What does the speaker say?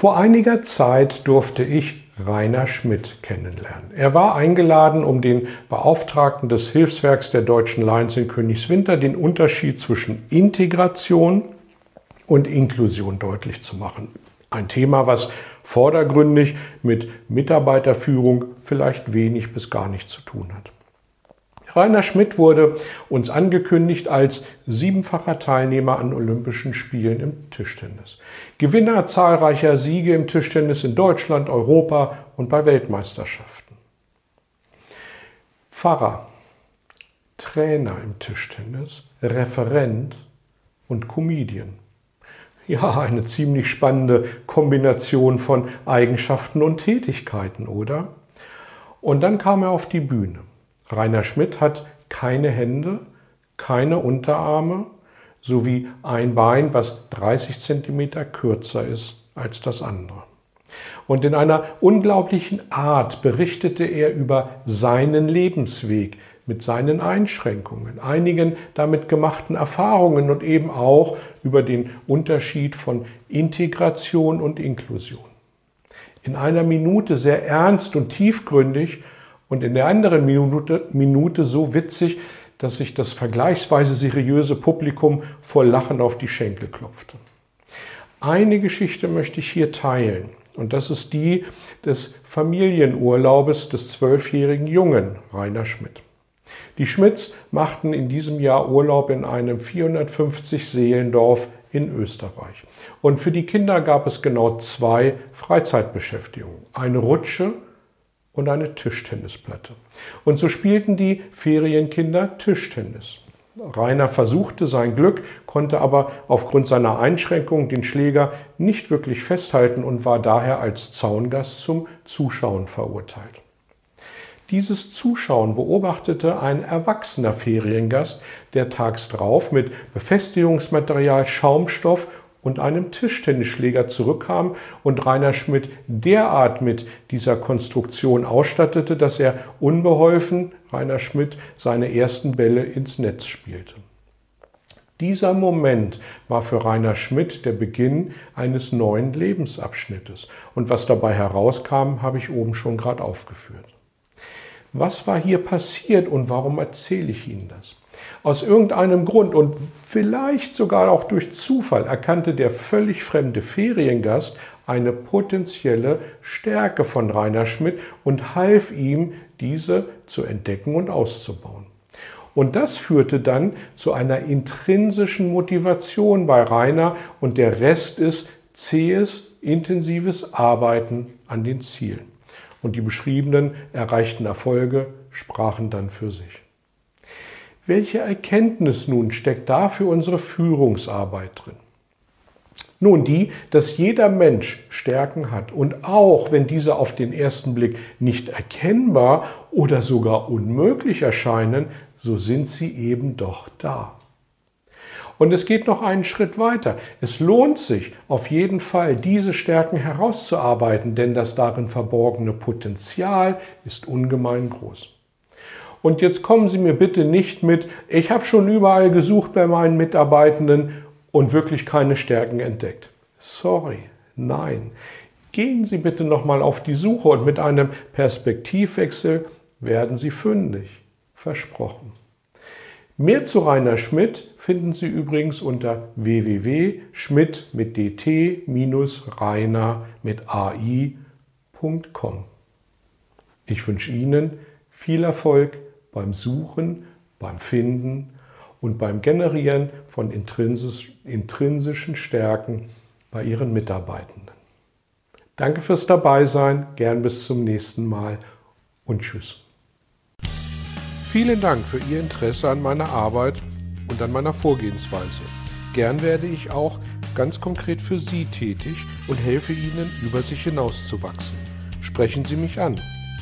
Vor einiger Zeit durfte ich Rainer Schmidt kennenlernen. Er war eingeladen, um den Beauftragten des Hilfswerks der Deutschen Lions in Königswinter den Unterschied zwischen Integration und Inklusion deutlich zu machen. Ein Thema, was vordergründig mit Mitarbeiterführung vielleicht wenig bis gar nichts zu tun hat. Rainer Schmidt wurde uns angekündigt als siebenfacher Teilnehmer an Olympischen Spielen im Tischtennis. Gewinner zahlreicher Siege im Tischtennis in Deutschland, Europa und bei Weltmeisterschaften. Pfarrer, Trainer im Tischtennis, Referent und Comedian. Ja, eine ziemlich spannende Kombination von Eigenschaften und Tätigkeiten, oder? Und dann kam er auf die Bühne. Rainer Schmidt hat keine Hände, keine Unterarme sowie ein Bein, was 30 cm kürzer ist als das andere. Und in einer unglaublichen Art berichtete er über seinen Lebensweg mit seinen Einschränkungen, einigen damit gemachten Erfahrungen und eben auch über den Unterschied von Integration und Inklusion. In einer Minute sehr ernst und tiefgründig und in der anderen Minute, Minute so witzig, dass sich das vergleichsweise seriöse Publikum vor Lachen auf die Schenkel klopfte. Eine Geschichte möchte ich hier teilen. Und das ist die des Familienurlaubes des zwölfjährigen Jungen Rainer Schmidt. Die Schmidts machten in diesem Jahr Urlaub in einem 450 Seelendorf in Österreich. Und für die Kinder gab es genau zwei Freizeitbeschäftigungen. Eine Rutsche und eine Tischtennisplatte. Und so spielten die Ferienkinder Tischtennis. Rainer versuchte sein Glück, konnte aber aufgrund seiner Einschränkung den Schläger nicht wirklich festhalten und war daher als Zaungast zum Zuschauen verurteilt. Dieses Zuschauen beobachtete ein erwachsener Feriengast, der tags drauf mit Befestigungsmaterial, Schaumstoff und einem Tischtennisschläger zurückkam und Rainer Schmidt derart mit dieser Konstruktion ausstattete, dass er unbeholfen, Rainer Schmidt, seine ersten Bälle ins Netz spielte. Dieser Moment war für Rainer Schmidt der Beginn eines neuen Lebensabschnittes. Und was dabei herauskam, habe ich oben schon gerade aufgeführt. Was war hier passiert und warum erzähle ich Ihnen das? Aus irgendeinem Grund und vielleicht sogar auch durch Zufall erkannte der völlig fremde Feriengast eine potenzielle Stärke von Rainer Schmidt und half ihm, diese zu entdecken und auszubauen. Und das führte dann zu einer intrinsischen Motivation bei Rainer und der Rest ist zähes, intensives Arbeiten an den Zielen. Und die beschriebenen erreichten Erfolge sprachen dann für sich. Welche Erkenntnis nun steckt da für unsere Führungsarbeit drin? Nun die, dass jeder Mensch Stärken hat und auch wenn diese auf den ersten Blick nicht erkennbar oder sogar unmöglich erscheinen, so sind sie eben doch da. Und es geht noch einen Schritt weiter. Es lohnt sich auf jeden Fall, diese Stärken herauszuarbeiten, denn das darin verborgene Potenzial ist ungemein groß. Und jetzt kommen Sie mir bitte nicht mit, ich habe schon überall gesucht bei meinen Mitarbeitenden und wirklich keine Stärken entdeckt. Sorry, nein. Gehen Sie bitte nochmal auf die Suche und mit einem Perspektivwechsel werden Sie fündig. Versprochen. Mehr zu Rainer Schmidt finden Sie übrigens unter www.schmidt mit dt-rainer mit ai.com. Ich wünsche Ihnen viel Erfolg beim Suchen, beim Finden und beim Generieren von intrinsischen Stärken bei Ihren Mitarbeitenden. Danke fürs Dabeisein, gern bis zum nächsten Mal und tschüss. Vielen Dank für Ihr Interesse an meiner Arbeit und an meiner Vorgehensweise. Gern werde ich auch ganz konkret für Sie tätig und helfe Ihnen, über sich hinauszuwachsen. Sprechen Sie mich an.